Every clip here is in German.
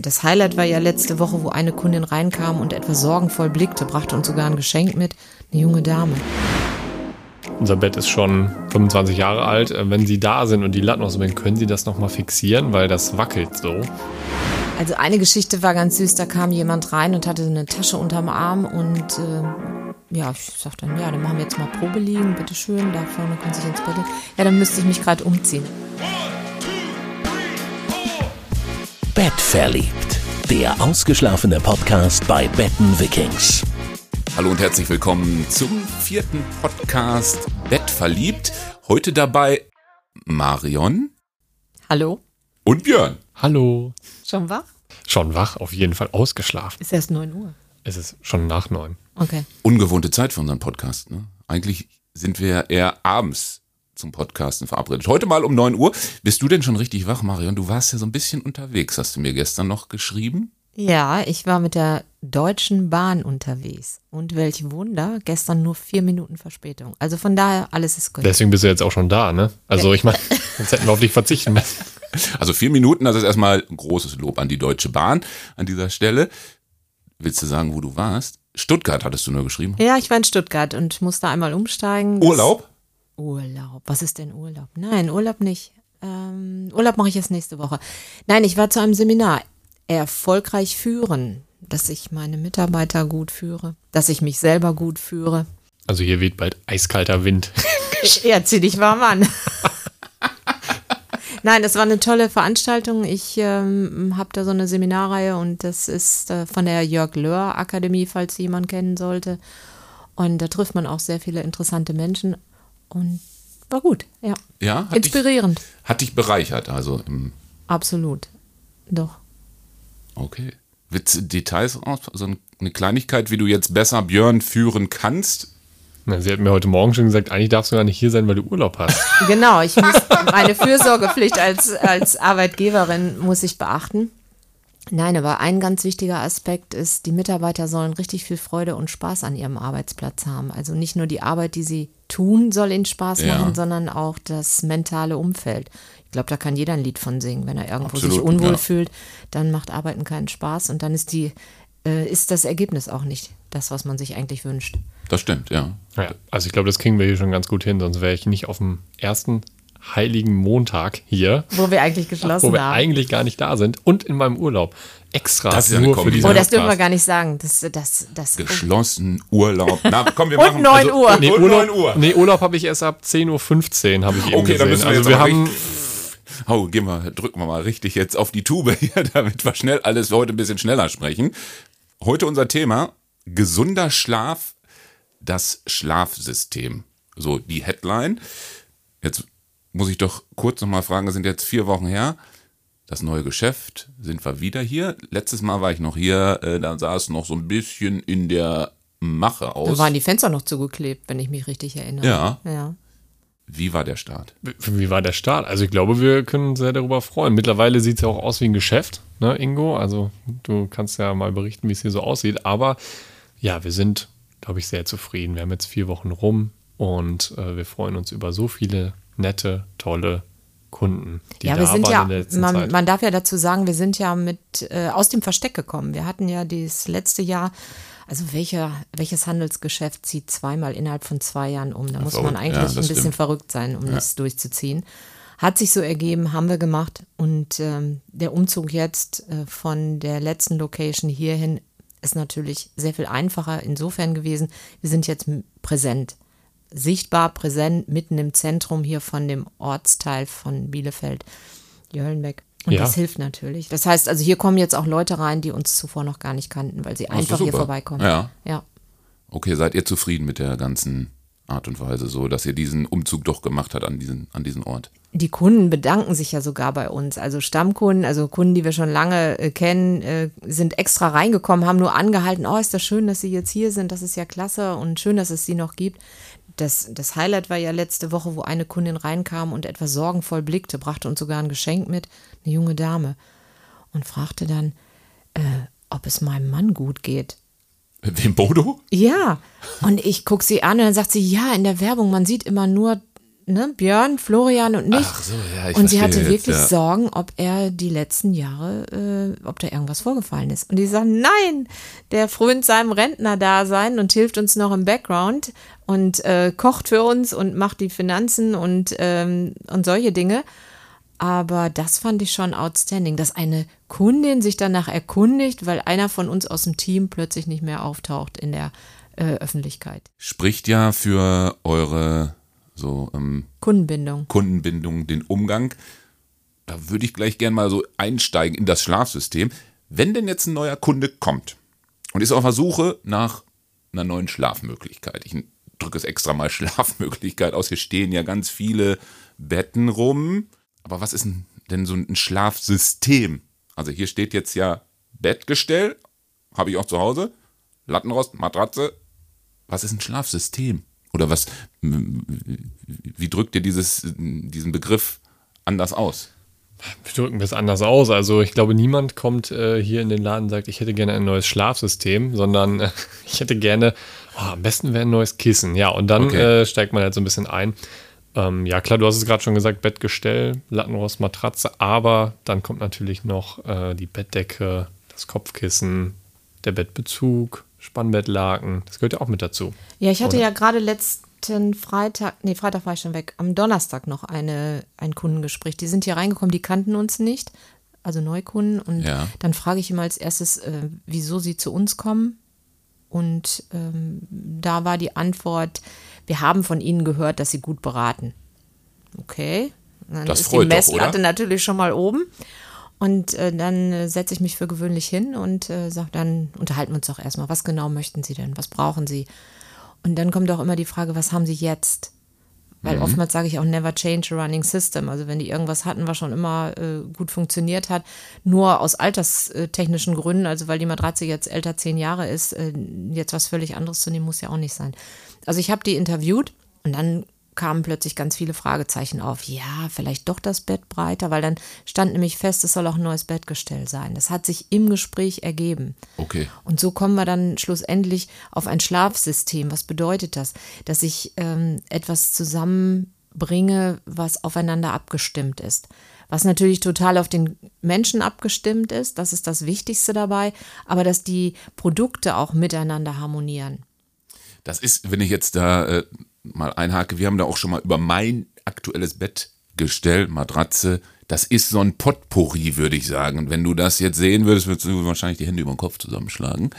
Das Highlight war ja letzte Woche, wo eine Kundin reinkam und etwas sorgenvoll blickte, brachte uns sogar ein Geschenk mit, eine junge Dame. Unser Bett ist schon 25 Jahre alt. Wenn Sie da sind und die Latten sind, können Sie das nochmal fixieren, weil das wackelt so. Also eine Geschichte war ganz süß, da kam jemand rein und hatte eine Tasche unterm Arm und äh, ja, ich sag dann, ja, dann machen wir jetzt mal Probe liegen, bitteschön, da vorne können Sie sich ins Bett legen. Ja, dann müsste ich mich gerade umziehen. Bett verliebt. Der ausgeschlafene Podcast bei Betten Vikings. Hallo und herzlich willkommen zum vierten Podcast Bett verliebt. Heute dabei Marion Hallo? und Björn. Hallo. Schon wach? Schon wach, auf jeden Fall ausgeschlafen. Ist erst 9 Uhr. Es ist schon nach neun. Okay. Ungewohnte Zeit für unseren Podcast. Ne? Eigentlich sind wir eher abends zum Podcasten verabredet. Heute mal um 9 Uhr. Bist du denn schon richtig wach, Marion? Du warst ja so ein bisschen unterwegs, hast du mir gestern noch geschrieben. Ja, ich war mit der Deutschen Bahn unterwegs. Und welch Wunder, gestern nur vier Minuten Verspätung. Also von daher, alles ist gut. Deswegen bist du jetzt auch schon da, ne? Also ich meine, sonst hätten wir auf dich verzichten müssen. Also vier Minuten, das ist erstmal ein großes Lob an die Deutsche Bahn an dieser Stelle. Willst du sagen, wo du warst? Stuttgart hattest du nur geschrieben. Ja, ich war in Stuttgart und musste einmal umsteigen. Urlaub? Urlaub. Was ist denn Urlaub? Nein, Urlaub nicht. Ähm, Urlaub mache ich erst nächste Woche. Nein, ich war zu einem Seminar. Erfolgreich führen. Dass ich meine Mitarbeiter gut führe. Dass ich mich selber gut führe. Also hier weht bald eiskalter Wind. Ja, zieh dich warm an. Nein, das war eine tolle Veranstaltung. Ich ähm, habe da so eine Seminarreihe und das ist äh, von der Jörg Löhr Akademie, falls jemand kennen sollte. Und da trifft man auch sehr viele interessante Menschen und war gut, ja. Ja, hat Inspirierend, Dich, hat dich bereichert, also im, absolut. Doch. okay. Willst du Details raus? So eine Kleinigkeit, wie du jetzt besser Björn führen kannst? Na, Sie hat mir heute Morgen schon gesagt, eigentlich darfst du gar nicht hier sein, weil du Urlaub hast. Genau, ich muss meine Fürsorgepflicht als, als Arbeitgeberin muss ich beachten. Nein, aber ein ganz wichtiger Aspekt ist, die Mitarbeiter sollen richtig viel Freude und Spaß an ihrem Arbeitsplatz haben. Also nicht nur die Arbeit, die sie tun, soll ihnen Spaß Ja. machen, sondern auch das mentale Umfeld. Ich glaube, da kann jeder ein Lied von singen. Wenn er irgendwo sich Absolut, unwohl ja. fühlt, dann macht Arbeiten keinen Spaß und dann ist die äh, ist das Ergebnis auch nicht das, was man sich eigentlich wünscht. Das stimmt, ja. Ja, also ich glaube, das kriegen wir hier schon ganz gut hin, sonst wäre ich nicht auf dem ersten heiligen Montag hier, Wo wir eigentlich geschlossen wo wir haben. eigentlich gar nicht da sind und in meinem Urlaub. Extra Das ist ja eine nur für diesen Oh, das dürfen wir gar nicht sagen. Das, das, das, Geschlossen, Urlaub. Na, komm, wir Und machen also 9 Uhr. Nee, und Urlaub, 9 Uhr. nee, Urlaub habe ich erst ab 10.15 Uhr, habe ich eben Okay, dann gesehen. müssen wir also jetzt wir haben, Oh, gehen wir, drücken wir mal richtig jetzt auf die Tube hier, damit wir schnell alles heute ein bisschen schneller sprechen. Heute unser Thema: gesunder Schlaf, das Schlafsystem. So die Headline. Jetzt muss ich doch kurz nochmal fragen, es sind jetzt vier Wochen her. Das neue Geschäft, sind wir wieder hier? Letztes Mal war ich noch hier, äh, da sah es noch so ein bisschen in der Mache aus. Da waren die Fenster noch zugeklebt, wenn ich mich richtig erinnere. Ja. ja. Wie war der Start? wie war der Start? Also ich glaube, wir können uns sehr darüber freuen. Mittlerweile sieht es ja auch aus wie ein Geschäft, ne, Ingo? Also du kannst ja mal berichten, wie es hier so aussieht. Aber ja, wir sind, glaube ich, sehr zufrieden. Wir haben jetzt vier Wochen rum und äh, wir freuen uns über so viele nette, tolle Kunden, die Ja, da wir sind waren ja, in der letzten man, Zeit. man darf ja dazu sagen, wir sind ja mit äh, aus dem Versteck gekommen. Wir hatten ja das letzte Jahr, also welcher, welches Handelsgeschäft zieht zweimal innerhalb von zwei Jahren um? Da muss man eigentlich Ja, ein bisschen stimmt. verrückt sein, um das durchzuziehen. Hat sich so ergeben, haben wir gemacht. Und ähm, der Umzug jetzt äh, von der letzten Location hierhin ist natürlich sehr viel einfacher insofern gewesen. Wir sind jetzt präsent, sichtbar präsent, mitten im Zentrum hier von dem Ortsteil von Bielefeld, Jöllenbeck. Und Ja. das hilft natürlich. Das heißt, also hier kommen jetzt auch Leute rein, die uns zuvor noch gar nicht kannten, weil sie einfach hier vorbeikommen. Ja. ja. Okay, seid ihr zufrieden mit der ganzen Art und Weise, so dass ihr diesen Umzug doch gemacht habt an diesen, an diesen Ort? Die Kunden bedanken sich ja sogar bei uns. Also Stammkunden, also Kunden, die wir schon lange äh, kennen, äh, sind extra reingekommen, haben nur angehalten, oh, ist das schön, dass Sie jetzt hier sind, das ist ja klasse und schön, dass es Sie noch gibt. Das, das Highlight war ja letzte Woche, wo eine Kundin reinkam und etwas sorgenvoll blickte, brachte uns sogar ein Geschenk mit, eine junge Dame, und fragte dann, äh, ob es meinem Mann gut geht. Wem Bodo? Ja, und ich gucke sie an und dann sagt sie, ja, in der Werbung, man sieht immer nur ne, Björn, Florian und mich. Ach so, ja, ich und sie hatte jetzt, wirklich ja. Sorgen, ob er die letzten Jahre, äh, ob da irgendwas vorgefallen ist. Und die sagen, nein, der frönt seinem Rentnerdasein und hilft uns noch im Background und äh, kocht für uns und macht die Finanzen und, ähm, und solche Dinge. Aber das fand ich schon outstanding, dass eine Kundin sich danach erkundigt, weil einer von uns aus dem Team plötzlich nicht mehr auftaucht in der äh, Öffentlichkeit. Spricht ja für eure so ähm, Kundenbindung. Kundenbindung, den Umgang. Da würde ich gleich gerne mal so einsteigen in das Schlafsystem. Wenn denn jetzt ein neuer Kunde kommt und ist auf der Suche nach einer neuen Schlafmöglichkeit. Ich drücke es extra mal Schlafmöglichkeit aus. Hier stehen ja ganz viele Betten rum. Aber was ist denn- denn so ein Schlafsystem? Also hier steht jetzt ja Bettgestell, habe ich auch zu Hause, Lattenrost, Matratze. Was ist ein Schlafsystem? Oder was, wie drückt ihr dieses, diesen Begriff anders aus? Wir drücken das anders aus. Also ich glaube, niemand kommt äh, hier in den Laden und sagt, ich hätte gerne ein neues Schlafsystem, sondern äh, ich hätte gerne, oh, am besten wäre ein neues Kissen. Ja, und dann Okay. äh, steigt man halt so ein bisschen ein. Ähm, ja, klar, du hast es gerade schon gesagt, Bettgestell, Lattenrost, Matratze, aber dann kommt natürlich noch äh, die Bettdecke, das Kopfkissen, der Bettbezug, Spannbettlaken. Das gehört ja auch mit dazu. Ja, ich hatte Oder? ja gerade letzten Freitag, nee, Freitag war ich schon weg, am Donnerstag noch eine, ein Kundengespräch. Die sind hier reingekommen, die kannten uns nicht, also Neukunden. Und Ja. dann frage ich immer als erstes, äh, wieso sie zu uns kommen. Und ähm, da war die Antwort, wir haben von ihnen gehört, dass sie gut beraten. Okay. Dann Das ist freut die doch, Messlatte oder? natürlich schon mal oben. Und äh, dann äh, setze ich mich für gewöhnlich hin und äh, sage, dann unterhalten wir uns doch erstmal. Was genau möchten Sie denn? Was brauchen Sie? Und dann kommt auch immer die Frage, was haben Sie jetzt? Weil Mhm. oftmals sage ich auch never change a running system. Also wenn die irgendwas hatten, was schon immer äh, gut funktioniert hat, nur aus alterstechnischen Gründen, also weil die Matratze jetzt älter zehn Jahre ist, äh, jetzt was völlig anderes zu nehmen, muss ja auch nicht sein. Also ich habe die interviewt und dann kamen plötzlich ganz viele Fragezeichen auf. Ja, vielleicht doch das Bett breiter, weil dann stand nämlich fest, es soll auch ein neues Bettgestell sein. Das hat sich im Gespräch ergeben. Okay. Und so kommen wir dann schlussendlich auf ein Schlafsystem. Was bedeutet das? Dass ich ähm, etwas zusammenbringe, was aufeinander abgestimmt ist. Was natürlich total auf den Menschen abgestimmt ist, das ist das Wichtigste dabei, aber dass die Produkte auch miteinander harmonieren. Das ist, wenn ich jetzt da äh, mal einhake, wir haben da auch schon mal über mein aktuelles Bettgestell, Matratze, das ist so ein Potpourri, würde ich sagen. Und wenn du das jetzt sehen würdest, würdest du wahrscheinlich die Hände über den Kopf zusammenschlagen.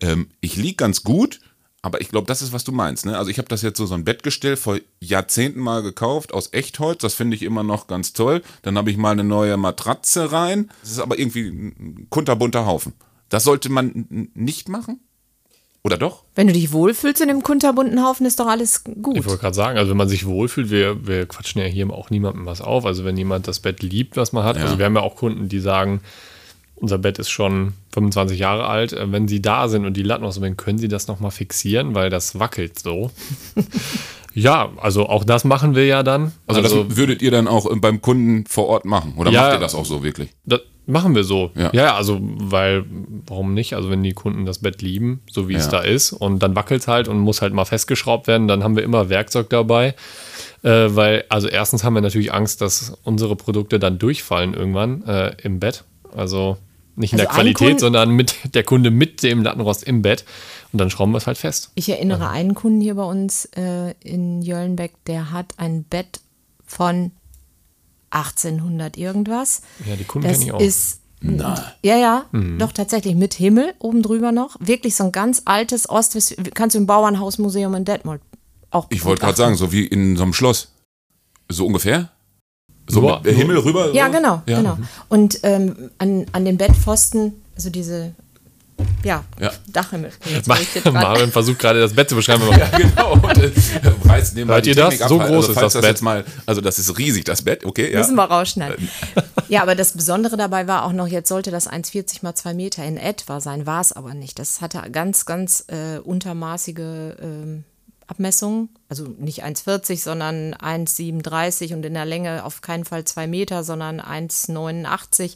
Ähm, ich lieg ganz gut, aber ich glaube, das ist, was du meinst. Ne? Also ich habe das jetzt so, so ein Bettgestell vor Jahrzehnten mal gekauft aus Echtholz. Das finde ich immer noch ganz toll. Dann habe ich mal eine neue Matratze rein. Das ist aber irgendwie ein kunterbunter Haufen. Das sollte man nicht machen? Oder doch? Wenn du dich wohlfühlst in dem kunterbunten Haufen, ist doch alles gut. Ich wollte gerade sagen, also wenn man sich wohlfühlt, wir, wir quatschen ja hier auch niemandem was auf. Also wenn jemand das Bett liebt, was man hat, also wir haben ja auch Kunden, die sagen, unser Bett ist schon 25 Jahre alt. Äh, Wenn sie da sind und die Latten auswählen, können sie das nochmal fixieren, weil das wackelt so. ja, also auch das machen wir ja dann. Also, das würdet ihr dann auch äh, beim Kunden vor Ort machen? Oder Ja. macht ihr das auch so wirklich? Das machen wir so. Ja. Ja. also, weil, warum nicht? Also, wenn die Kunden das Bett lieben, so wie es Ja. da ist, und dann wackelt es halt und muss halt mal festgeschraubt werden, dann haben wir immer Werkzeug dabei. Äh, weil, also, erstens haben wir natürlich Angst, dass unsere Produkte dann durchfallen irgendwann äh, im Bett. Also, nicht in Also der Qualität, Kunde- sondern mit der Kunde mit dem Lattenrost im Bett. Und dann schrauben wir es halt fest. Ich erinnere einen Kunden hier bei uns äh, in Jöllenbeck, der hat ein Bett von 1800 irgendwas. Ja, die Kunden kenne ich auch. ist Nein. ja, ja, doch tatsächlich mit Himmel oben drüber noch. Wirklich so ein ganz altes Ostwest. Kannst du im Bauernhausmuseum in Detmold auch. Ich wollte gerade sagen, so wie in so einem Schloss. So ungefähr? So der Himmel rüber? Ja, so? genau, Ja. genau. Und ähm, an, an dem Bettpfosten, also diese, ja, Ja. Dachhimmel. Jetzt Ma- bin ich jetzt grad- Marvin versucht gerade das Bett zu beschreiben. aber- Ja, genau. Und, äh, reißt nebenbei Hört die ihr das? Ab. So groß also, ist falls das Bett. Jetzt mal, also das ist riesig, das Bett. Okay, ja. Müssen wir rausschneiden. Ja, aber das Besondere dabei war auch noch, jetzt sollte das 1,40 mal 2 Meter in etwa sein, war es aber nicht. Das hatte ganz, ganz äh, untermaßige ähm, Abmessungen. Also nicht 1,40, sondern 1,37 und in der Länge auf keinen Fall 2 Meter, sondern 1,89.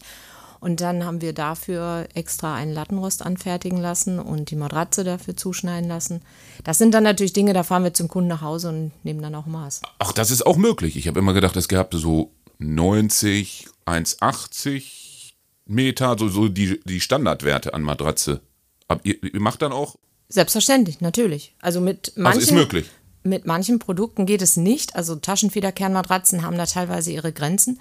Und dann haben wir dafür extra einen Lattenrost anfertigen lassen und die Matratze dafür zuschneiden lassen. Das sind dann natürlich Dinge, da fahren wir zum Kunden nach Hause und nehmen dann auch Maß. Ach, das ist auch möglich. Ich habe immer gedacht, es gab so 90, 1,80 Meter, so, so die, die Standardwerte an Matratze. Aber ihr, ihr macht dann auch. Selbstverständlich, natürlich. Also mit manchen, Also ist möglich. Mit manchen Produkten geht es nicht. Also Taschenfederkernmatratzen haben da teilweise ihre Grenzen.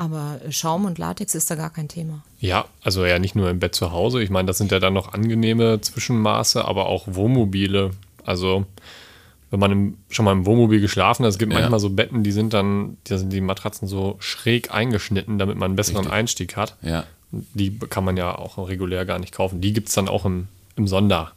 Aber Schaum und Latex ist da gar kein Thema. Ja, also ja nicht nur im Bett zu Hause. Ich meine, das sind ja dann noch angenehme Zwischenmaße, aber auch Wohnmobile. Also wenn man im, schon mal im Wohnmobil geschlafen hat, es gibt Ja. manchmal so Betten, die sind dann, da sind die Matratzen so schräg eingeschnitten, damit man einen besseren Richtig. Einstieg hat. Ja. Die kann man ja auch regulär gar nicht kaufen. Die gibt es dann auch im, im Sonder,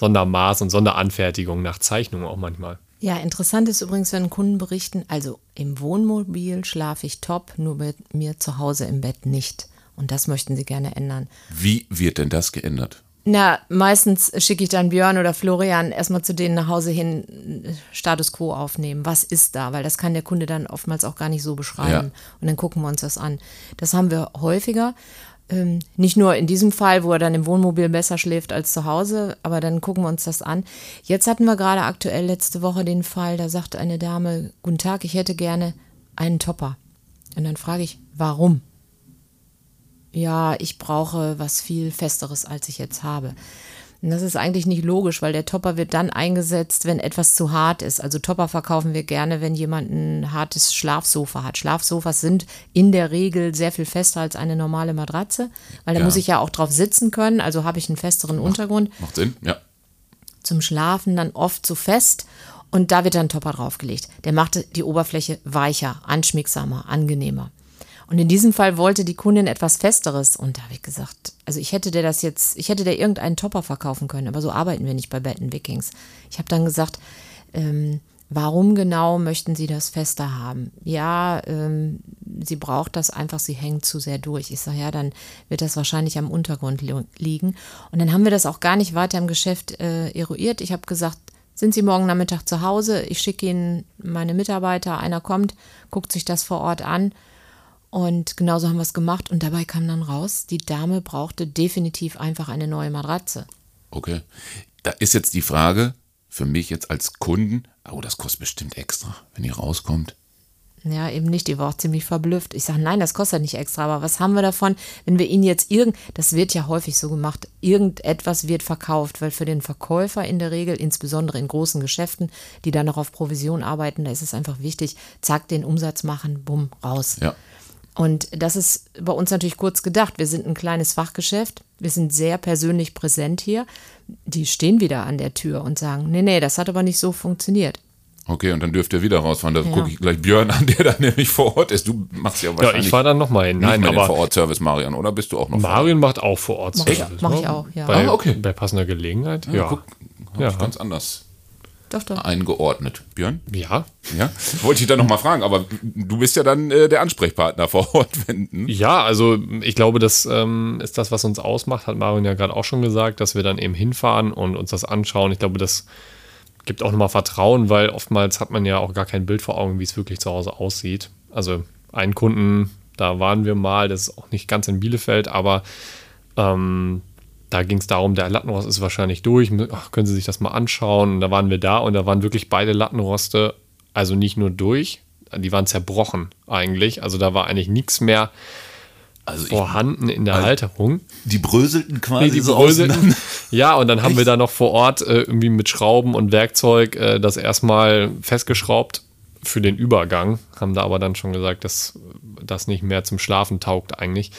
Sondermaß und Sonderanfertigung nach Zeichnung auch manchmal. Ja, interessant ist übrigens, wenn Kunden berichten, also im Wohnmobil schlafe ich top, nur bei mir zu Hause im Bett nicht. Und das möchten sie gerne ändern. Wie wird denn das geändert? Na, meistens schicke ich dann Björn oder Florian erstmal zu denen nach Hause hin äh, Status quo aufnehmen. Was ist da? Weil das kann der Kunde dann oftmals auch gar nicht so beschreiben. Ja. Und dann gucken wir uns das an. Das haben wir häufiger. Ähm, nicht nur in diesem Fall, wo er dann im Wohnmobil besser schläft als zu Hause, aber dann gucken wir uns das an. Jetzt hatten wir gerade aktuell letzte Woche den Fall, da sagte eine Dame, guten Tag, ich hätte gerne einen Topper. Und dann frage ich, warum? ja, ich brauche was viel Festeres, als ich jetzt habe. Das ist eigentlich nicht logisch, weil der Topper wird dann eingesetzt, wenn etwas zu hart ist. Also Topper verkaufen wir gerne, wenn jemand ein hartes Schlafsofa hat. Schlafsofas sind in der Regel sehr viel fester als eine normale Matratze, weil da Ja. muss ich ja auch drauf sitzen können. Also habe ich einen festeren Untergrund Macht Sinn? Ja. zum Schlafen dann oft zu fest und da wird dann ein Topper draufgelegt. Der macht die Oberfläche weicher, anschmiegsamer, angenehmer. Und in diesem Fall wollte die Kundin etwas Festeres und da habe ich gesagt, also ich hätte der das jetzt, ich hätte der irgendeinen Topper verkaufen können, aber so arbeiten wir nicht bei Betten Vikings. Ich habe dann gesagt, ähm, warum genau möchten Sie das fester haben? Ja, ähm, sie braucht das einfach, sie hängt zu sehr durch. Ich sage, ja, dann wird das wahrscheinlich am Untergrund li liegen. Und dann haben wir das auch gar nicht weiter im Geschäft äh, eruiert. Ich habe gesagt, sind Sie morgen Nachmittag zu Hause? Ich schicke Ihnen meine Mitarbeiter, einer kommt, guckt sich das vor Ort an. Und genauso haben wir es gemacht. Und dabei kam dann raus, die Dame brauchte definitiv einfach eine neue Matratze. Okay. Da ist jetzt die Frage für mich jetzt als Kunden, oh, das kostet bestimmt extra, wenn ihr rauskommt. Ja, eben nicht. Die war auch ziemlich verblüfft. Ich sage, nein, das kostet nicht extra. Aber was haben wir davon, wenn wir Ihnen jetzt irgend, das wird ja häufig so gemacht, irgendetwas wird verkauft, weil für den Verkäufer in der Regel, insbesondere in großen Geschäften, die dann noch auf Provision arbeiten, da ist es einfach wichtig, zack, den Umsatz machen, bumm, raus. Ja. Und das ist bei uns natürlich kurz gedacht. Wir sind ein kleines Fachgeschäft. Wir sind sehr persönlich präsent hier. Die stehen wieder an der Tür und sagen, nee, nee, das hat aber nicht so funktioniert. Okay, und dann dürft ihr wieder rausfahren. Da Ja. gucke ich gleich Björn an, der da nämlich vor Ort ist. Du machst ja Ja, wahrscheinlich ich fahre dann nochmal hin. Nein, mehr den aber Vor-Ort-Service, Marian, oder bist du auch noch vor Ort? Marion macht auch vor Ort Mach ich- Service, mach ne? ich auch, ja. Bei, Ah, okay. bei passender Gelegenheit. Ja, Ja. guck, Ja. ganz anders Doch, doch. eingeordnet. Björn? Ja. Ja? Wollte ich dann nochmal fragen, aber du bist ja dann äh, der Ansprechpartner vor Ort, wenn. hm? Ja, also ich glaube, das ähm, ist das, was uns ausmacht, hat Marion ja gerade auch schon gesagt, dass wir dann eben hinfahren und uns das anschauen. Ich glaube, das gibt auch nochmal Vertrauen, weil oftmals hat man ja auch gar kein Bild vor Augen, wie es wirklich zu Hause aussieht. Also einen Kunden, da waren wir mal, das ist auch nicht ganz in Bielefeld, aber ähm, da ging es darum, der Lattenrost ist wahrscheinlich durch, ach, können Sie sich das mal anschauen. Und da waren wir da und da waren wirklich beide Lattenroste, also nicht nur durch, die waren zerbrochen eigentlich. Also da war eigentlich nichts mehr Also ich, vorhanden in der Halterung. die bröselten quasi Nee, die so bröselten. Ja, und dann haben Echt? wir da noch vor Ort äh, irgendwie mit Schrauben und Werkzeug äh, das erstmal festgeschraubt für den Übergang. Haben da aber dann schon gesagt, dass das nicht mehr zum Schlafen taugt eigentlich.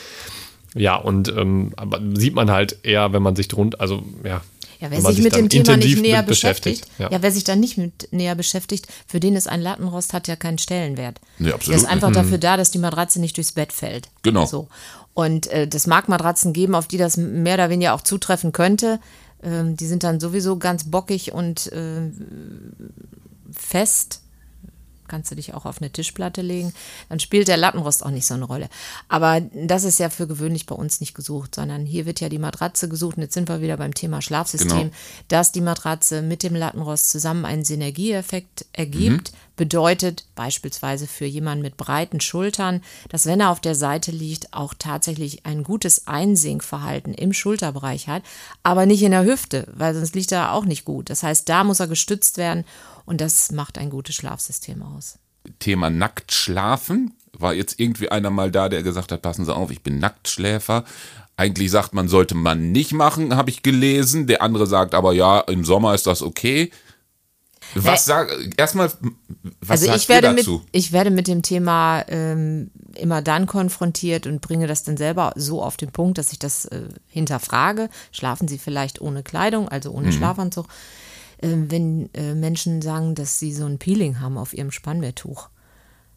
Ja, und ähm, aber sieht man halt eher, wenn man sich drunter, also ja. Ja, wer wenn man sich mit dem Thema nicht intensiv näher mit beschäftigt, Ja. ja. wer sich da nicht mit näher beschäftigt, für den ist ein Lattenrost hat ja keinen Stellenwert. Nee, Der absolut ist einfach nicht. dafür da, dass die Matratze nicht durchs Bett fällt. Genau. So. Und äh, das mag Matratzen geben, auf die das mehr oder weniger auch zutreffen könnte. Ähm, die sind dann sowieso ganz bockig und äh, fest. Kannst du dich auch auf eine Tischplatte legen. Dann spielt der Lattenrost auch nicht so eine Rolle. Aber das ist ja für gewöhnlich bei uns nicht gesucht, sondern hier wird ja die Matratze gesucht. Und jetzt sind wir wieder beim Thema Schlafsystem, Genau. dass die Matratze mit dem Lattenrost zusammen einen Synergieeffekt ergibt, bedeutet beispielsweise für jemanden mit breiten Schultern, dass wenn er auf der Seite liegt, auch tatsächlich ein gutes Einsinkverhalten im Schulterbereich hat, aber nicht in der Hüfte, weil sonst liegt er auch nicht gut. Das heißt, da muss er gestützt werden und das macht ein gutes Schlafsystem aus. Thema nackt schlafen. War jetzt irgendwie einer mal da, der gesagt hat, passen Sie auf, ich bin Nacktschläfer. Eigentlich sagt man, sollte man nicht machen, habe ich gelesen. Der andere sagt aber, ja, im Sommer ist das okay. Was sag, erstmal, was also ich werde, ihr mit, dazu? ich werde mit dem Thema ähm, immer dann konfrontiert und bringe das dann selber so auf den Punkt, dass ich das äh, hinterfrage. Schlafen Sie vielleicht ohne Kleidung, also ohne Schlafanzug? Ähm, wenn äh, Menschen sagen, dass sie so ein Peeling haben auf ihrem Spannbetttuch.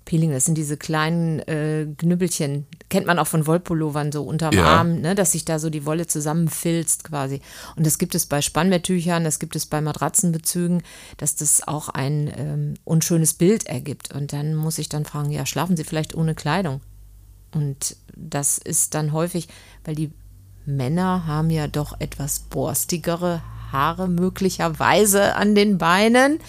Peeling, das sind diese kleinen äh, Knüppelchen, kennt man auch von Wollpullovern so unterm Ja. Arm, ne, dass sich da so die Wolle zusammenfilzt quasi. Und das gibt es bei Spannbetttüchern, das gibt es bei Matratzenbezügen, dass das auch ein ähm, unschönes Bild ergibt. Und dann muss ich dann fragen, ja, schlafen Sie vielleicht ohne Kleidung? Und das ist dann häufig, weil die Männer haben ja doch etwas borstigere Haare möglicherweise an den Beinen.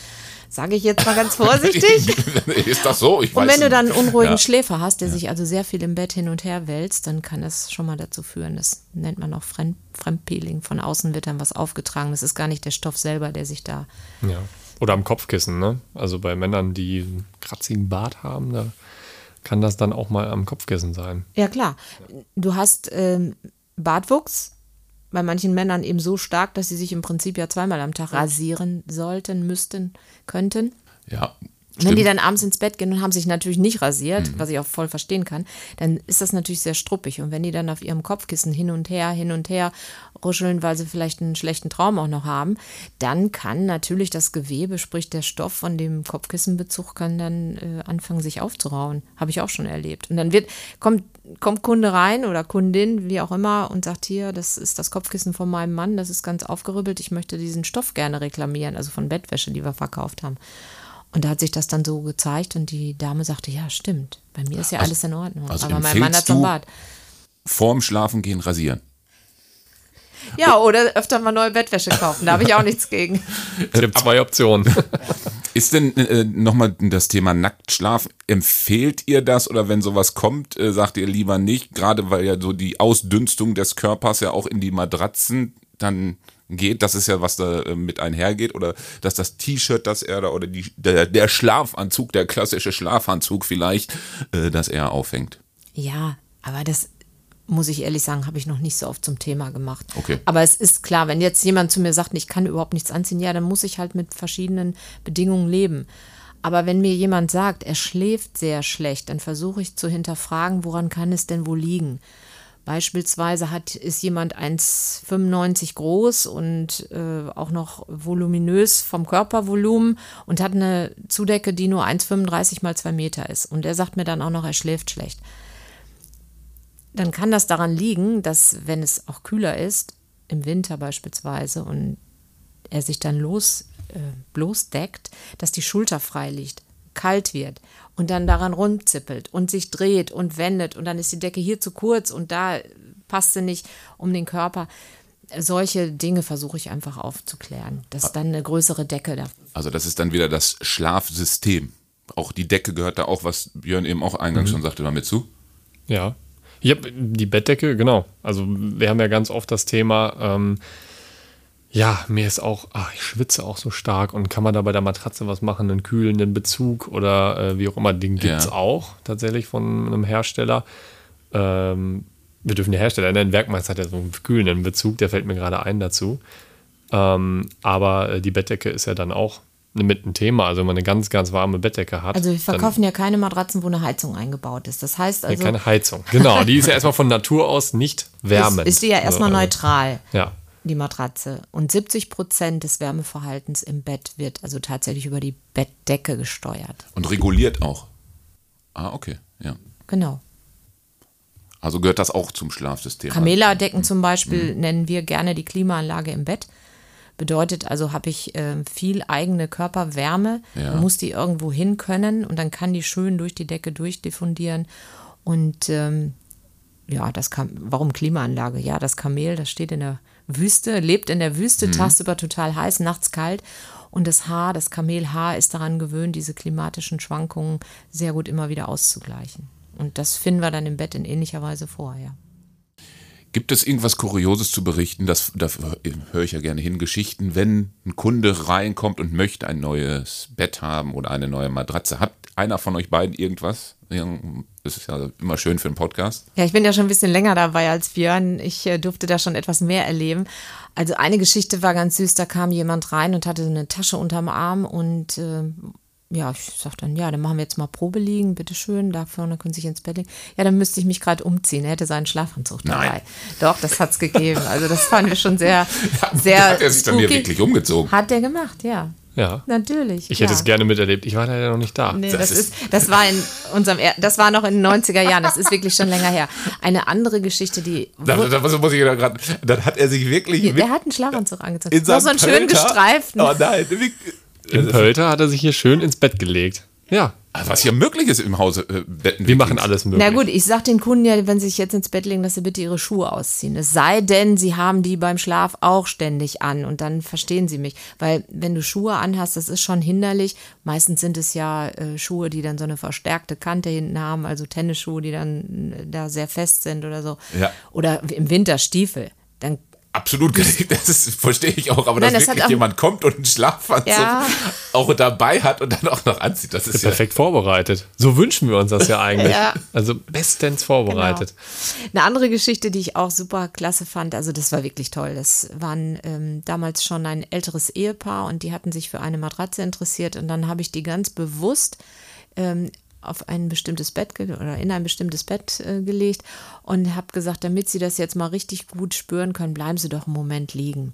Sage ich jetzt mal ganz vorsichtig. ist das so? Ich Und wenn du dann einen unruhigen Ja. Schläfer hast, der sich also sehr viel im Bett hin und her wälzt, dann kann das schon mal dazu führen. Das nennt man auch Fremd Fremdpeeling. Von außen wird dann was aufgetragen. Das ist gar nicht der Stoff selber, der sich da. Ja. Oder am Kopfkissen, ne? Also bei Männern, die einen kratzigen Bart haben, da kann das dann auch mal am Kopfkissen sein. Ja, klar. Du hast ähm, Bartwuchs. Bei manchen Männern eben so stark, dass sie sich im Prinzip ja zweimal am Tag rasieren sollten, müssten, könnten. Ja, Wenn die stimmt. dann abends ins Bett gehen und haben sich natürlich nicht rasiert, was ich auch voll verstehen kann, dann ist das natürlich sehr struppig. Und wenn die dann auf ihrem Kopfkissen hin und her, hin und her ruscheln, weil sie vielleicht einen schlechten Traum auch noch haben, dann kann natürlich das Gewebe, sprich der Stoff von dem Kopfkissenbezug, kann dann äh, anfangen, sich aufzurauen. Habe ich auch schon erlebt. Und dann wird, kommt, kommt Kunde rein oder Kundin, wie auch immer, und sagt hier, das ist das Kopfkissen von meinem Mann, das ist ganz aufgerübbelt, ich möchte diesen Stoff gerne reklamieren, also von Bettwäsche, die wir verkauft haben. Und da hat sich das dann so gezeigt und die Dame sagte, ja, stimmt, bei mir ist ja alles in Ordnung. also aber mein Mann hat so ein Bart. Vorm Schlafengehen rasieren. Ja, oder öfter mal neue Bettwäsche kaufen, da habe ich auch nichts gegen. Es gibt zwei Optionen. Ist denn äh, nochmal das Thema Nacktschlaf, empfehlt ihr das oder wenn sowas kommt, äh, sagt ihr lieber nicht, gerade weil ja so die Ausdünstung des Körpers ja auch in die Matratzen dann geht, das ist ja was da äh, mit einhergeht oder dass das T-Shirt, das er da oder die, der, der Schlafanzug, der klassische Schlafanzug vielleicht, äh, das er aufhängt. Ja, aber das muss ich ehrlich sagen, habe ich noch nicht so oft zum Thema gemacht. Okay. Aber es ist klar, wenn jetzt jemand zu mir sagt, ich kann überhaupt nichts anziehen, ja, dann muss ich halt mit verschiedenen Bedingungen leben. Aber wenn mir jemand sagt, er schläft sehr schlecht, dann versuche ich zu hinterfragen, woran kann es denn wohl liegen? Beispielsweise hat, ist jemand 1,95 groß und äh, auch noch voluminös vom Körpervolumen und hat eine Zudecke, die nur 1,35 mal 2 Meter ist. Und der sagt mir dann auch noch, er schläft schlecht dann kann das daran liegen, dass wenn es auch kühler ist, im Winter beispielsweise, und er sich dann los, äh, bloßdeckt, dass die Schulter frei liegt, kalt wird und dann daran rumzippelt und sich dreht und wendet und dann ist die Decke hier zu kurz und da passt sie nicht um den Körper. Solche Dinge versuche ich einfach aufzuklären, dass dann eine größere Decke da. Also das ist dann wieder das Schlafsystem. Auch die Decke gehört da auch, was Björn eben auch eingangs schon sagte, damit zu. Ja. Ich hab die Bettdecke, genau. Also wir haben ja ganz oft das Thema, ähm, ja, mir ist auch, ach, ich schwitze auch so stark und kann man da bei der Matratze was machen, einen kühlenden Bezug oder äh, wie auch immer, den gibt es Ja. auch tatsächlich von einem Hersteller. Ähm, wir dürfen den Hersteller nennen, Werkmeister hat ja so einen kühlenden Bezug, der fällt mir gerade ein dazu. Ähm, aber äh, die Bettdecke ist ja dann auch mit ein Thema. Also wenn man eine ganz, ganz warme Bettdecke hat. Also wir dann- verkaufen ja keine Matratzen, wo eine Heizung eingebaut ist. Das heißt Ja, also, keine Heizung. Genau, die ist ja erstmal von Natur aus nicht wärmend. ist, ist die ja erstmal So, also, neutral. Ja. die Matratze. Und 70 Prozent des Wärmeverhaltens im Bett wird also tatsächlich über die Bettdecke gesteuert. Und reguliert auch. Ah, okay, ja. Genau. Also gehört das auch zum Schlafsystem. Camela-Decken zum Beispiel nennen wir gerne die Klimaanlage im Bett. Bedeutet also, habe ich äh, viel eigene Körperwärme, Ja. muss die irgendwo hin können und dann kann die schön durch die Decke durchdiffundieren. Und ähm, ja, das kam, warum Klimaanlage? Ja, das Kamel, das steht in der Wüste, lebt in der Wüste, tagsüber total heiß, nachts kalt. Und das Haar, das Kamelhaar ist daran gewöhnt, diese klimatischen Schwankungen sehr gut immer wieder auszugleichen. Und das finden wir dann im Bett in ähnlicher Weise vor, ja. Gibt es irgendwas Kurioses zu berichten? Das, da höre ich ja gerne hin. Geschichten, wenn ein Kunde reinkommt und möchte ein neues Bett haben oder eine neue Matratze. Hat einer von euch beiden irgendwas? Das ist ja immer schön für einen Podcast. Ja, ich bin ja schon ein bisschen länger dabei als Björn. Ich äh, durfte da schon etwas mehr erleben. Also eine Geschichte war ganz süß, da kam jemand rein und hatte eine Tasche unterm Arm und äh, ja, ich sag dann, ja, dann machen wir jetzt mal Probe liegen, bitteschön, da vorne können Sie sich ins Bett legen. Ja, dann müsste ich mich gerade umziehen. Er hätte seinen Schlafanzug dabei. Nein. Doch, das hat's gegeben. Also das fanden wir schon sehr, sehr. Hat er sich dann hier wirklich umgezogen? Hat der gemacht, ja. Ja. Natürlich. Ich hätte ja. es gerne miterlebt. Ich war leider noch nicht da. Nee, Das das, ist- das war in unserem, er das war noch in den 90er Jahren, das ist wirklich schon länger her. Eine andere Geschichte, die, Da, da muss muss ich da gerade. Dann hat er sich wirklich der mit hat einen Schlafanzug angezogen. in Noch so einen schön Pölter- gestreiften. Oh nein. Im Pölter hat er sich hier schön ins Bett gelegt. Ja, Was hier möglich ist im Hause äh, Betten. wir machen alles möglich. Na gut, ich sag den Kunden ja, wenn sie sich jetzt ins Bett legen, dass sie bitte ihre Schuhe ausziehen. Es sei denn, sie haben die beim Schlaf auch ständig an und dann verstehen sie mich. Weil wenn du Schuhe anhast, das ist schon hinderlich. Meistens sind es ja äh, Schuhe, die dann so eine verstärkte Kante hinten haben, also Tennisschuhe, die dann äh, da sehr fest sind oder so. Ja. Oder im Winter Stiefel. Dann Absolut, das ist, verstehe ich auch, aber Nein, dass das wirklich jemand kommt und einen Schlafanzug Ja. auch dabei hat und dann auch noch anzieht, das ist ja Perfekt vorbereitet. So wünschen wir uns das ja eigentlich. Ja. Also bestens vorbereitet. Genau. Eine andere Geschichte, die ich auch super klasse fand, also das war wirklich toll. Das waren ähm, damals schon ein älteres Ehepaar und die hatten sich für eine Matratze interessiert und dann habe ich die ganz bewusst ähm, auf ein bestimmtes Bett oder in ein bestimmtes Bett äh, gelegt und habe gesagt, damit Sie das jetzt mal richtig gut spüren können, bleiben Sie doch einen Moment liegen.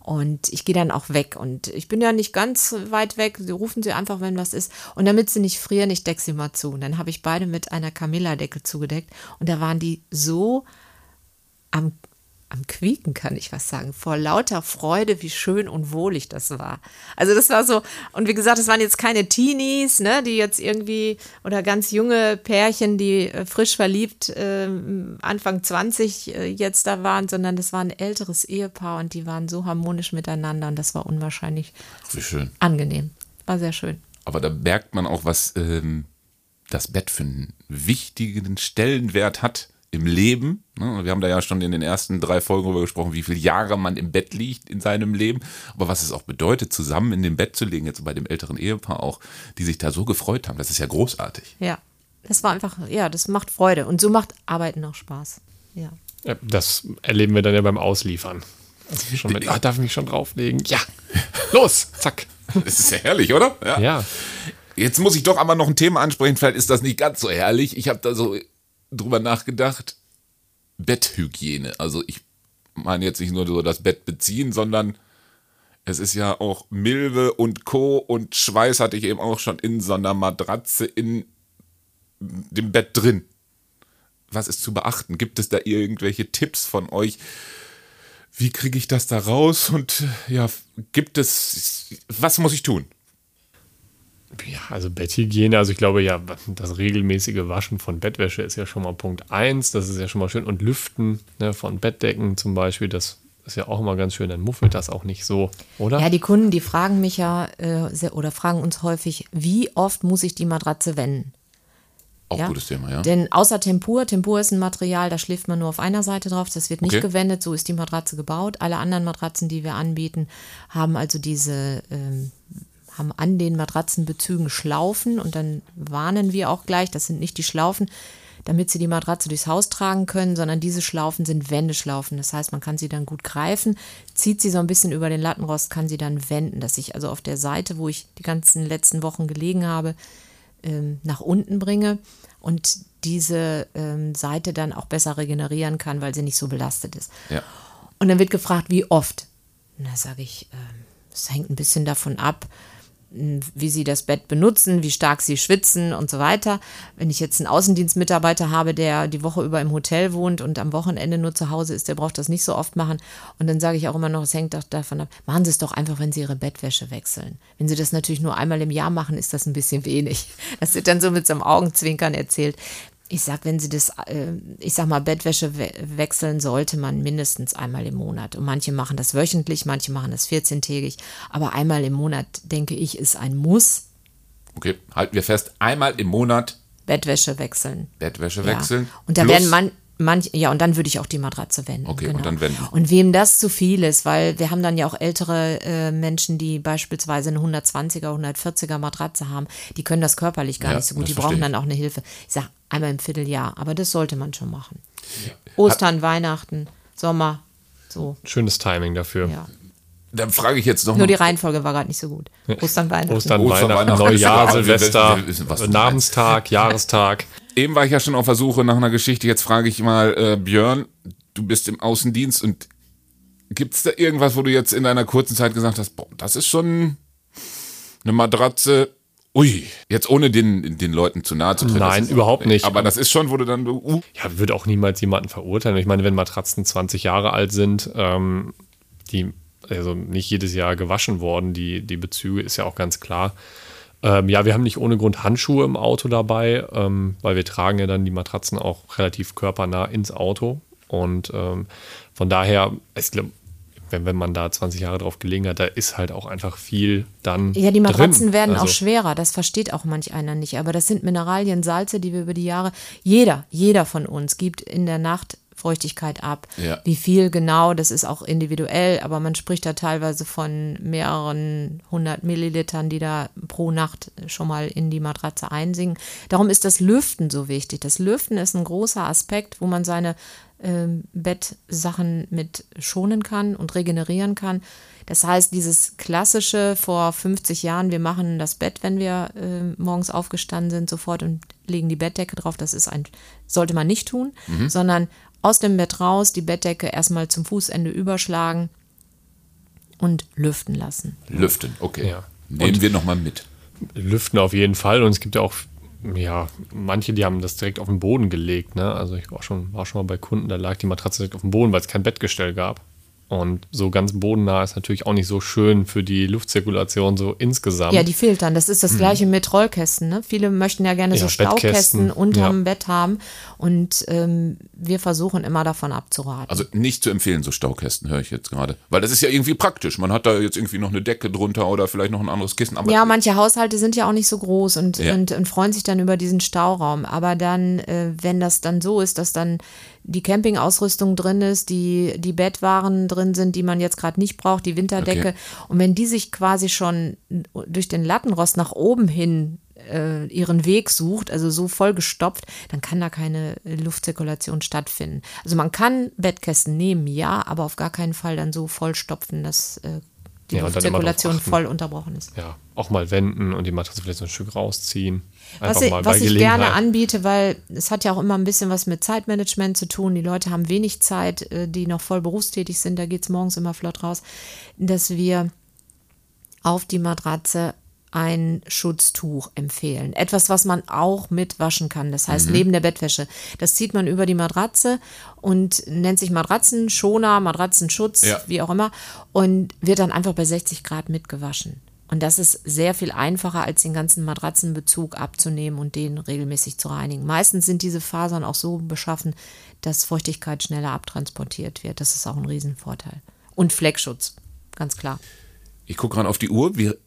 Und ich gehe dann auch weg. Und ich bin ja nicht ganz weit weg. Sie rufen Sie einfach, wenn was ist. Und damit sie nicht frieren, ich decke sie mal zu. Und dann habe ich beide mit einer Camilla-Decke zugedeckt. Und da waren die so am, am Quieken, kann ich was sagen, vor lauter Freude, wie schön und wohlig das war. Also das war so, und wie gesagt, es waren jetzt keine Teenies, ne, die jetzt irgendwie, oder ganz junge Pärchen, die äh, frisch verliebt ähm, Anfang 20 äh, jetzt da waren, sondern das war ein älteres Ehepaar und die waren so harmonisch miteinander und das war unwahrscheinlich wie schön. angenehm. War sehr schön. Aber da merkt man auch, was ähm, das Bett für einen wichtigen Stellenwert hat im Leben. Ne? Wir haben da ja schon in den ersten drei Folgen darüber gesprochen, wie viele Jahre man im Bett liegt in seinem Leben. Aber was es auch bedeutet, zusammen in dem Bett zu liegen, jetzt bei dem älteren Ehepaar auch, die sich da so gefreut haben, das ist ja großartig. Ja. Das war einfach, ja, das macht Freude. Und so macht Arbeiten auch Spaß. Ja. Ja, das erleben wir dann ja beim Ausliefern. Also schon mit, ah, darf ich mich schon drauflegen? Ja. Los, zack. Das ist ja herrlich, oder? Ja. Jetzt muss ich doch einmal noch ein Thema ansprechen, vielleicht ist das nicht ganz so herrlich. Ich habe da so drüber nachgedacht. Betthygiene. Also ich meine jetzt nicht nur so das Bett beziehen, sondern es ist ja auch Milbe und Co. und Schweiß hatte ich eben auch schon in so einer Matratze in dem Bett drin. Was ist zu beachten? Gibt es da irgendwelche Tipps von euch? Wie kriege ich das da raus? Und ja, gibt es, was muss ich tun? Ja, also Betthygiene, also ich glaube ja, das regelmäßige Waschen von Bettwäsche ist ja schon mal Punkt eins. das ist ja schon mal schön. Und Lüften ne, von Bettdecken zum Beispiel, das ist ja auch immer ganz schön, dann muffelt das auch nicht so, oder? Ja, die Kunden, die fragen mich ja äh, sehr, oder fragen uns häufig, wie oft muss ich die Matratze wenden? Auch Ja? gutes Thema, ja. Denn außer Tempur, Tempur ist ein Material, da schläft man nur auf einer Seite drauf, das wird nicht Okay. gewendet, so ist die Matratze gebaut. Alle anderen Matratzen, die wir anbieten, haben also diese, ähm, haben an den Matratzenbezügen Schlaufen und dann warnen wir auch gleich, das sind nicht die Schlaufen, damit sie die Matratze durchs Haus tragen können, sondern diese Schlaufen sind Wendeschlaufen. Das heißt, man kann sie dann gut greifen, zieht sie so ein bisschen über den Lattenrost, kann sie dann wenden, dass ich also auf der Seite, wo ich die ganzen letzten Wochen gelegen habe, ähm, nach unten bringe und diese ähm, Seite dann auch besser regenerieren kann, weil sie nicht so belastet ist. ja. Und dann wird gefragt, wie oft? Und da sage ich, ähm, es hängt ein bisschen davon ab, wie sie das Bett benutzen, wie stark sie schwitzen und so weiter. Wenn ich jetzt einen Außendienstmitarbeiter habe, der die Woche über im Hotel wohnt und am Wochenende nur zu Hause ist, der braucht das nicht so oft machen. Und dann sage ich auch immer noch, es hängt doch davon ab, machen Sie es doch einfach, wenn Sie Ihre Bettwäsche wechseln. Wenn Sie das natürlich nur einmal im Jahr machen, ist das ein bisschen wenig. Das wird dann so mit so einem Augenzwinkern erzählt. Ich sag, wenn Sie das, äh, ich sag mal, Bettwäsche we wechseln, sollte man mindestens einmal im Monat. Und manche machen das wöchentlich, manche machen das 14-tägig. Aber einmal im Monat, denke ich, ist ein Muss. Okay, halten wir fest, einmal im Monat Bettwäsche wechseln. Bettwäsche Ja. wechseln. Und da werden man, manch, ja, und dann würde ich auch die Matratze wenden. Okay, genau. und dann wenden. Und wem das zu viel ist, weil wir haben dann ja auch ältere äh, Menschen, die beispielsweise eine 120er, 140er Matratze haben, die können das körperlich gar Ja, nicht so gut, die brauchen ich. dann auch eine Hilfe. Ich sag einmal im Vierteljahr, aber das sollte man schon machen. Ostern, Weihnachten, Sommer, so, Schönes Timing dafür. ja. Dann frage ich jetzt noch Nur mal- die Reihenfolge war gerade nicht so gut. Ostern, Weihnachten. Ostern, Ostern, Weihnachten, Weihnachten. Neujahr, Silvester, du Namenstag, Jahrestag. Eben war ich ja schon auf der Suche nach einer Geschichte. Jetzt frage ich mal, äh, Björn, du bist im Außendienst und gibt es da irgendwas, wo du jetzt in deiner kurzen Zeit gesagt hast, boah, das ist schon eine Matratze. Ui, jetzt ohne den, den Leuten zu nahe zu treten. Nein, überhaupt nicht. Aber das ist schon, wo du dann, uh, Ja, würde auch niemals jemanden verurteilen. Ich meine, wenn Matratzen 20 Jahre alt sind, ähm, die also nicht jedes Jahr gewaschen worden, die, die Bezüge ist ja auch ganz klar. Ähm, ja, wir haben nicht ohne Grund Handschuhe im Auto dabei, ähm, weil wir tragen ja dann die Matratzen auch relativ körpernah ins Auto. Und ähm, von daher, ich glaube, wenn, wenn man da 20 Jahre drauf gelegen hat, da ist halt auch einfach viel dann. Ja, die Matratzen drin. werden also, auch schwerer, das versteht auch manch einer nicht. Aber das sind Mineralien, Salze, die wir über die Jahre, jeder, jeder von uns gibt in der Nacht Feuchtigkeit ab. Ja. Wie viel genau, das ist auch individuell, aber man spricht da teilweise von mehreren hundert Millilitern, die da pro Nacht schon mal in die Matratze einsingen. Darum ist das Lüften so wichtig. Das Lüften ist ein großer Aspekt, wo man seine ähm, Bettsachen mit schonen kann und regenerieren kann. Das heißt, dieses klassische vor 50 Jahren, wir machen das Bett, wenn wir äh, morgens aufgestanden sind, sofort und legen die Bettdecke drauf, das ist ein, sollte man nicht tun, sondern aus dem Bett raus, die Bettdecke erstmal zum Fußende überschlagen und lüften lassen. lüften. Okay. Ja. Nehmen wir nochmal mit. Lüften auf jeden Fall. Und es gibt ja auch, ja, manche, die haben das direkt auf den Boden gelegt. Ne? Also ich war schon, war schon mal bei Kunden, da lag die Matratze direkt auf dem Boden, weil es kein Bettgestell gab. Und so ganz bodennah ist natürlich auch nicht so schön für die Luftzirkulation so insgesamt. Ja, die filtern. Das ist das gleiche mit Rollkästen. Ne? Viele möchten ja gerne Mhm. Ja, so Staukästen unterm ja. Bett haben. Und ähm, wir versuchen immer davon abzuraten. Also nicht zu empfehlen, so Staukästen höre ich jetzt gerade. Weil das ist ja irgendwie praktisch. Man hat da jetzt irgendwie noch eine Decke drunter oder vielleicht noch ein anderes Kissen. Aber Ja, manche Haushalte sind ja auch nicht so groß und, Ja. und, und freuen sich dann über diesen Stauraum. Aber dann, äh, wenn das dann so ist, dass dann die Campingausrüstung drin ist, die, die Bettwaren drin sind, die man jetzt gerade nicht braucht, die Winterdecke. Okay. Und wenn die sich quasi schon durch den Lattenrost nach oben hin äh, ihren Weg sucht, also so vollgestopft, dann kann da keine Luftzirkulation stattfinden. Also man kann Bettkästen nehmen, ja, aber auf gar keinen Fall dann so vollstopfen, dass äh, die Ja, achten. voll unterbrochen ist. ja, auch mal wenden und die Matratze vielleicht so ein Stück rausziehen. Einfach Was ich, was ich gerne Gelegenheit. anbiete, weil es hat ja auch immer ein bisschen was mit Zeitmanagement zu tun. Die Leute haben wenig Zeit, äh, die noch voll berufstätig sind, da geht es morgens immer flott raus, dass wir auf die Matratze ein Schutztuch empfehlen. Etwas, was man auch mit waschen kann. Das heißt, neben der Bettwäsche. Das zieht man über die Matratze und nennt sich Matratzenschoner, Matratzenschutz, Ja. wie auch immer, und wird dann einfach bei 60 Grad mitgewaschen. Und das ist sehr viel einfacher, als den ganzen Matratzenbezug abzunehmen und den regelmäßig zu reinigen. Meistens sind diese Fasern auch so beschaffen, dass Feuchtigkeit schneller abtransportiert wird. Das ist auch ein Riesenvorteil. Und Fleckschutz, ganz klar. Ich gucke gerade auf die Uhr. Wir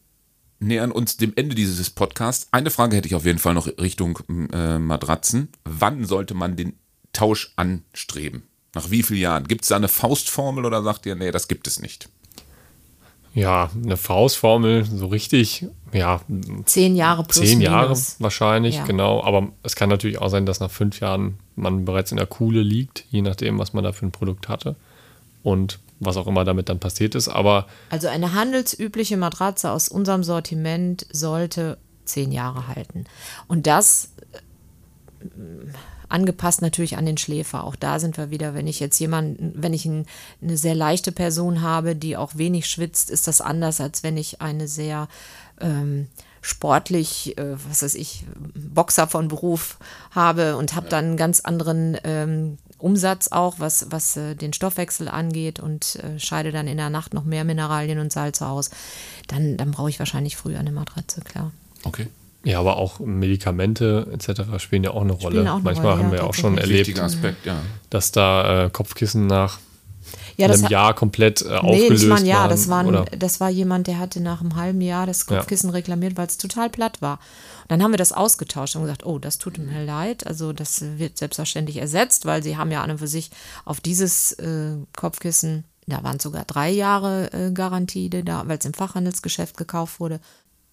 nähern uns dem Ende dieses Podcasts. Eine Frage hätte ich auf jeden Fall noch Richtung äh, Matratzen. Wann sollte man den Tausch anstreben? Nach wie vielen Jahren? Gibt es da eine Faustformel oder sagt ihr, nee, das gibt es nicht? Ja, eine Faustformel, so richtig, ja, Zehn Jahre plus zehn Jahre minus. wahrscheinlich, Ja. genau. Aber es kann natürlich auch sein, dass nach fünf Jahren man bereits in der Kuhle liegt, je nachdem, was man da für ein Produkt hatte und was auch immer damit dann passiert ist. Aber Also eine handelsübliche Matratze aus unserem Sortiment sollte zehn Jahre halten. Und das äh, angepasst natürlich an den Schläfer. Auch da sind wir wieder, wenn ich jetzt jemanden, wenn ich ein, eine sehr leichte Person habe, die auch wenig schwitzt, ist das anders, als wenn ich eine sehr ähm, sportlich, äh, was weiß ich, Boxer von Beruf habe und habe dann einen ganz anderen ähm, Umsatz auch, was, was äh, den Stoffwechsel angeht und äh, scheide dann in der Nacht noch mehr Mineralien und Salze aus, dann, dann brauche ich wahrscheinlich früher eine Matratze, klar. Okay. Ja, aber auch Medikamente etc. spielen ja auch eine Rolle. auch eine Manchmal Rolle, haben ja, wir auch schon erlebt, Aspekt, ja. dass da äh, Kopfkissen nach Ja, das einem Jahr komplett äh, Nee, aufgelöst nicht mal ein Jahr. waren. Das war, ein, oder? das war jemand, der hatte nach einem halben Jahr das Ja. Kopfkissen reklamiert, weil es total platt war. Und dann haben wir das ausgetauscht und gesagt, oh, das tut mir leid. Also das wird selbstverständlich ersetzt, weil sie haben ja an und für sich auf dieses äh, Kopfkissen, da waren sogar drei Jahre äh, Garantie, da, weil es im Fachhandelsgeschäft gekauft wurde.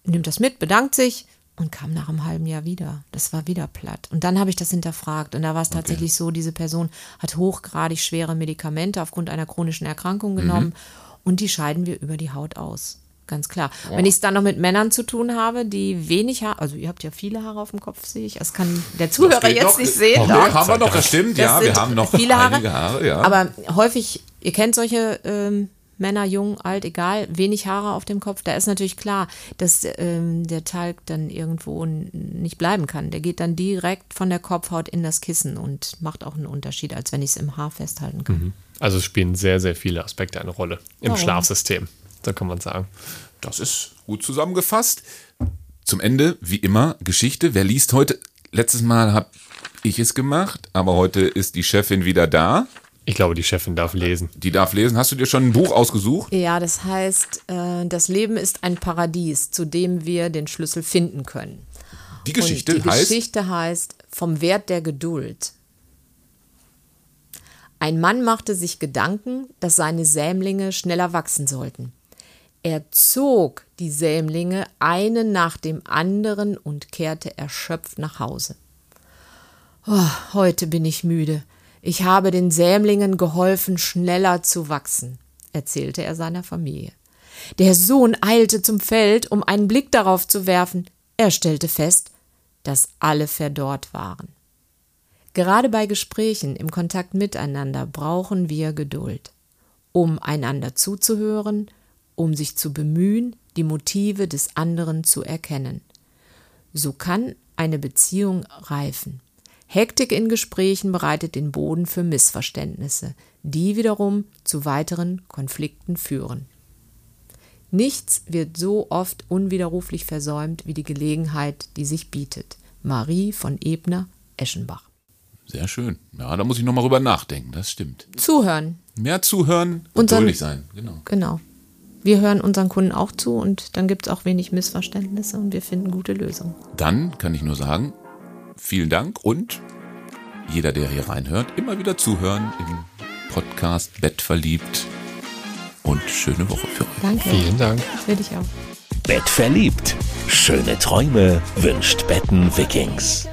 Nimmt das mit, bedankt sich und kam nach einem halben Jahr wieder. Das war wieder platt. Und dann habe ich das hinterfragt. Und da war es tatsächlich so, diese Person hat hochgradig schwere Medikamente aufgrund einer chronischen Erkrankung genommen und die scheiden wir über die Haut aus. Ganz klar. Wenn ich es dann noch mit Männern zu tun habe, die wenig Haare, also ihr habt ja viele Haare auf dem Kopf, sehe ich. Das kann der Zuhörer jetzt noch. nicht sehen. Okay, doch. haben wir noch, das stimmt, ja. Das Wir sind haben noch viele Haare, einige Haare, ja. Aber häufig, ihr kennt solche ähm, Männer, jung, alt, egal, wenig Haare auf dem Kopf. Da ist natürlich klar, dass ähm, der Talg dann irgendwo nicht bleiben kann. Der geht dann direkt von der Kopfhaut in das Kissen und macht auch einen Unterschied, als wenn ich es im Haar festhalten kann. Also es spielen sehr, sehr viele Aspekte eine Rolle im Warum? Schlafsystem. So kann man sagen. Das ist gut zusammengefasst. Zum Ende, wie immer, Geschichte. Wer liest heute? Letztes Mal habe ich es gemacht, aber heute ist die Chefin wieder da. Ich glaube, die Chefin darf lesen. Die darf lesen. Hast du dir schon ein Buch ausgesucht? Ja, das heißt, äh, das Leben ist ein Paradies, zu dem wir den Schlüssel finden können. Die Geschichte Und die heißt. Geschichte heißt vom Wert der Geduld. Ein Mann machte sich Gedanken, dass seine Sämlinge schneller wachsen sollten. Er zog die Sämlinge einen nach dem anderen und kehrte erschöpft nach Hause. Oh, heute bin ich müde. Ich habe den Sämlingen geholfen, schneller zu wachsen, erzählte er seiner Familie. Der Sohn eilte zum Feld, um einen Blick darauf zu werfen. Er stellte fest, dass alle verdorrt waren. Gerade bei Gesprächen im Kontakt miteinander brauchen wir Geduld, um einander zuzuhören, um sich zu bemühen, die Motive des anderen zu erkennen. So kann eine Beziehung reifen. Hektik in Gesprächen bereitet den Boden für Missverständnisse, die wiederum zu weiteren Konflikten führen. Nichts wird so oft unwiderruflich versäumt wie die Gelegenheit, die sich bietet. Marie von Ebner, Eschenbach. Sehr schön. Ja, da muss ich nochmal drüber nachdenken. Das stimmt. Zuhören, Mehr zuhören, Und geduldig sein. Genau. genau. Wir hören unseren Kunden auch zu und dann gibt es auch wenig Missverständnisse und wir finden gute Lösungen. Dann kann ich nur sagen, vielen Dank und jeder, der hier reinhört, immer wieder zuhören im Podcast Bett verliebt und schöne Woche für euch. Danke. Vielen Dank. Für dich auch. Bett verliebt. Schöne Träume wünscht Betten Vikings.